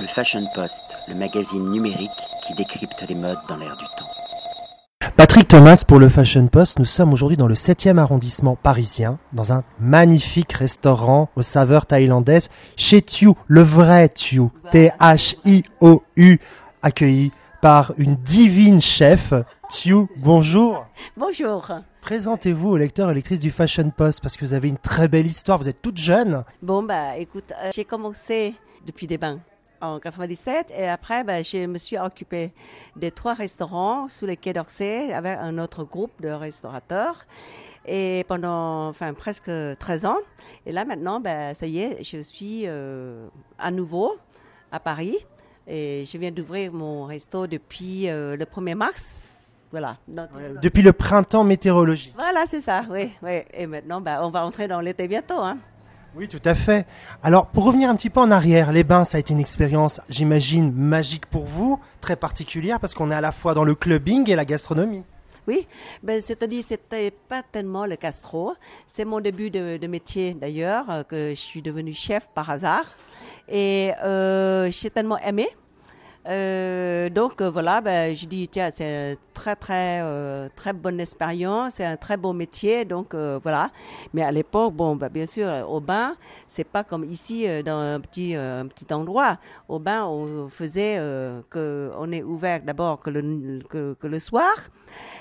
Le Fashion Post, le magazine numérique qui décrypte les modes dans l'air du temps. Patrick Thomas pour le Fashion Post. Nous sommes aujourd'hui dans le 7e arrondissement parisien, dans un magnifique restaurant aux saveurs thaïlandaises, chez Thiou, le vrai Thiou, T-H-I-O-U, accueilli par une divine chef. Thiou, bonjour. Bonjour. Présentez-vous aux lecteurs et lectrices du Fashion Post parce que vous avez une très belle histoire. Vous êtes toute jeune. Bon, bah écoute, euh, j'ai commencé depuis des bains en 97 et après bah, je me suis occupée des trois restaurants sous les quais d'Orsay avec un autre groupe de restaurateurs et pendant enfin presque 13 ans et là maintenant bah, ça y est je suis euh, à nouveau à Paris et je viens d'ouvrir mon resto depuis euh, le 1er mars voilà. Depuis le printemps météorologique. Voilà, c'est ça, oui, oui. Et maintenant, bah, on va entrer dans l'été bientôt. Hein. Oui, tout à fait. Alors, pour revenir un petit peu en arrière, les bains, ça a été une expérience, j'imagine, magique pour vous, très particulière, parce qu'on est à la fois dans le clubbing et la gastronomie. Oui, ben, c'est-à-dire c'était pas tellement le gastro. C'est mon début de, métier d'ailleurs, euh, que je suis devenue chef par hasard. Et euh, j'ai tellement aimé euh, donc euh, voilà, ben, je dis tiens c'est très très euh, très bonne expérience, c'est un très beau métier, donc voilà. Mais à l'époque, bon, ben, bien sûr, au bain, c'est pas comme ici dans un petit un petit endroit. Au bain, on faisait que on est ouvert d'abord que le que, le soir,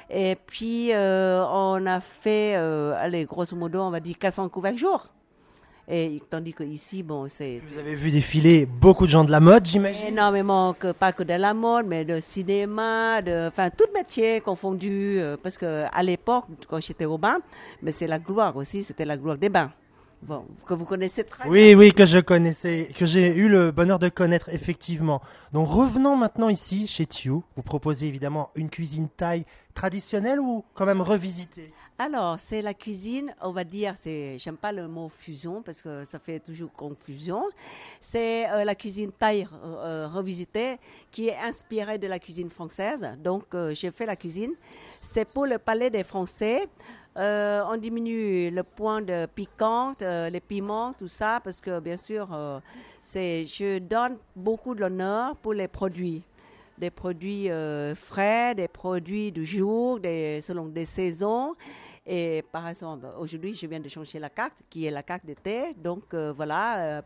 et puis on a fait, allez grosso modo, on va dire 400 couverts jour. Et, tandis qu'ici, bon, c'est. Vous avez vu défiler beaucoup de gens de la mode, j'imagine? Énormément, que, pas que de la mode, mais de cinéma, de. Enfin, tout métier confondu. Euh, parce qu'à l'époque, quand j'étais au bain, mais c'est la gloire aussi, c'était la gloire des bains. Bon, que vous connaissez très oui, bien. Oui, oui, que je connaissais, que j'ai eu le bonheur de connaître effectivement. Donc revenons maintenant ici chez Thiou. Vous proposez évidemment une cuisine thaï traditionnelle ou quand même revisitée? Alors c'est la cuisine, on va dire, c'est, j'aime pas le mot fusion parce que ça fait toujours confusion. C'est euh, la cuisine thaï euh, revisitée qui est inspirée de la cuisine française. Donc euh, j'ai fait la cuisine. C'est pour le palais des Français. Euh, on diminue le point de piquant, euh, les piments, tout ça, parce que bien sûr, euh, je donne beaucoup de l'honneur pour les produits. Des produits frais, des produits du jour, selon des saisons. Et par exemple, aujourd'hui, je viens de changer la carte, qui est la carte d'été. Donc voilà,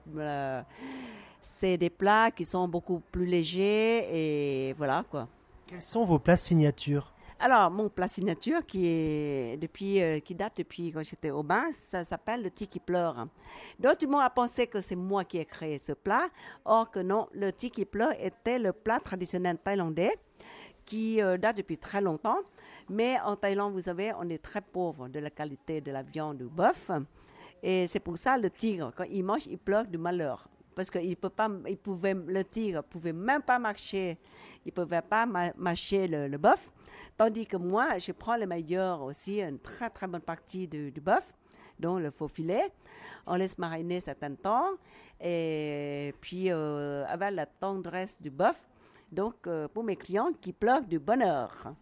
c'est des plats qui sont beaucoup plus légers et voilà quoi. Quels sont vos plats signatures? Alors, mon plat signature qui, est euh, qui date depuis quand j'étais au bain, ça s'appelle le pleure. Donc, tout le monde a pensé que c'est moi qui ai créé ce plat. Or que non, le tiki pleure était le plat traditionnel thaïlandais qui euh, date depuis très longtemps. Mais en Thaïlande, vous savez, on est très pauvre de la qualité de la viande du bœuf. Et c'est pour ça le tigre, quand il mange, il pleure du malheur. Parce qu'il peut pas, il pouvait, le tigre pouvait même pas marcher, il pouvait pas mâcher le bœuf. Tandis que moi, je prends le meilleur aussi, une très très bonne partie du, bœuf, donc le faux filet. On laisse mariner certain temps et puis euh, avec la tendresse du bœuf. Donc euh, pour mes clients qui pleurent du bonheur.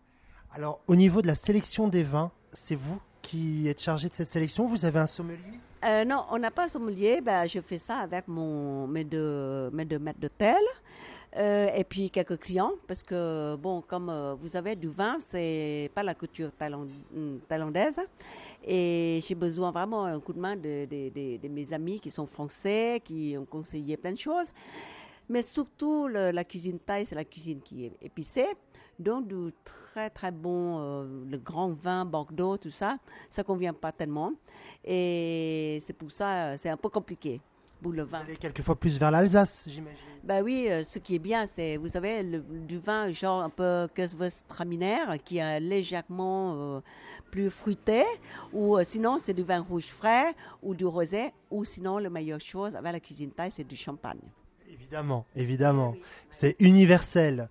Alors au niveau de la sélection des vins, c'est vous qui êtes chargé de cette sélection? Vous avez un sommelier? Euh, Non, on n'a pas un sommelier. Ben, je fais ça avec mon, mes, deux, mes deux maîtres d'hôtel. Euh, et puis quelques clients, parce que, bon, comme euh, vous avez du vin, c'est pas la couture hmm, thaïlandaise. Et j'ai besoin vraiment un coup de main de, de, mes amis qui sont français, qui ont conseillé plein de choses. Mais surtout, la cuisine thaï, c'est la cuisine qui est épicée. Donc, du très, très bon, euh, le grand vin, Bordeaux, tout ça, ça convient pas tellement. Et c'est pour ça, c'est un peu compliqué. Vous allez quelquefois plus vers l'Alsace, j'imagine. Ben oui, euh, ce qui est bien, c'est, vous savez, du vin genre un peu Traminer, qui est légèrement euh, plus fruité, ou euh, sinon c'est du vin rouge frais, ou du rosé, ou sinon la meilleure chose avec la cuisine thaï, c'est du champagne. Évidemment, évidemment. C'est universel.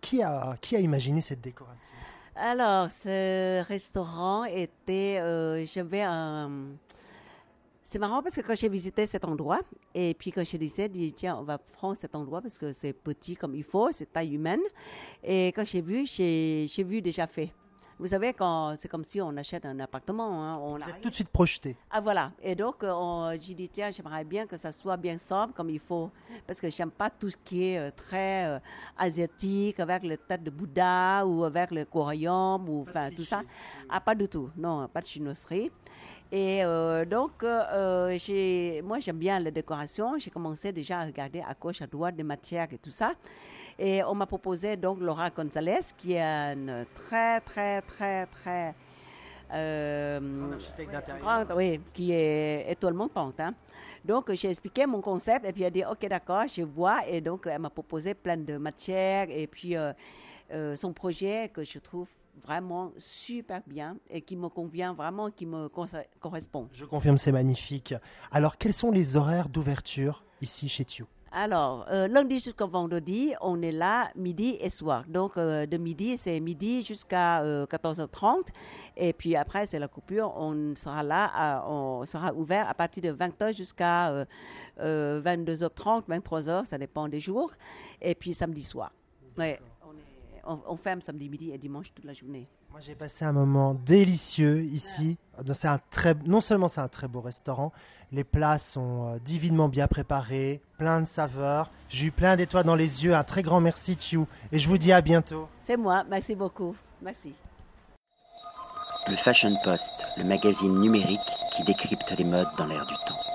Qui a, qui a imaginé cette décoration? Alors, ce restaurant était, j'avais un c'est marrant parce que quand j'ai visité cet endroit, et puis quand je disais, dit, tiens, on va prendre cet endroit parce que c'est petit comme il faut, c'est taille humaine. Et quand j'ai vu, j'ai vu déjà fait. Vous savez, quand c'est comme si on achète un appartement. hein, on Vous êtes tout de suite projeté. Ah voilà. Et donc, euh, j'ai dit, tiens, j'aimerais bien que ça soit bien sobre comme il faut. Parce que j'aime pas tout ce qui est euh, très euh, asiatique, avec la tête de Bouddha ou avec le corium, ou enfin tout ça. Ah, pas du tout. Non, pas de chinoiserie. Et euh, donc, euh, euh, j'ai- moi, j'aime bien la décoration. J'ai commencé déjà à regarder à gauche, à droite des matières et tout ça. Et on m'a proposé donc Laura Gonzalez, qui est une très, très, très, très... euh, architecte d'intérieur. oui, qui est étoile montante. hein. Donc, j'ai expliqué mon concept et puis elle a dit, OK, d'accord, je vois. Et donc, elle m'a proposé plein de matières et puis son projet que je trouve vraiment super bien et qui me convient vraiment, qui me correspond. Je confirme, c'est magnifique. Alors, quels sont les horaires d'ouverture ici chez Tio Alors, euh, lundi jusqu'au vendredi, on est là midi et soir. Donc, euh, de midi, c'est midi jusqu'à euh, 14h30. Et puis après, c'est la coupure. On sera là, à- on sera ouvert à partir de 20h jusqu'à euh, euh, 22h30, 23h, ça dépend des jours. Et puis samedi soir. Ouais, on, ferme samedi midi et dimanche toute la journée. Moi, j'ai passé un moment délicieux ici. C'est un très, non seulement c'est un très beau restaurant, les plats sont euh, divinement bien préparés, plein de saveurs. J'ai eu plein d'étoiles dans les yeux. Un très grand merci, Tio. Et je vous dis à bientôt. C'est moi. Merci beaucoup. Merci. Le Fashion Post, le magazine numérique qui décrypte les modes dans l'air du temps.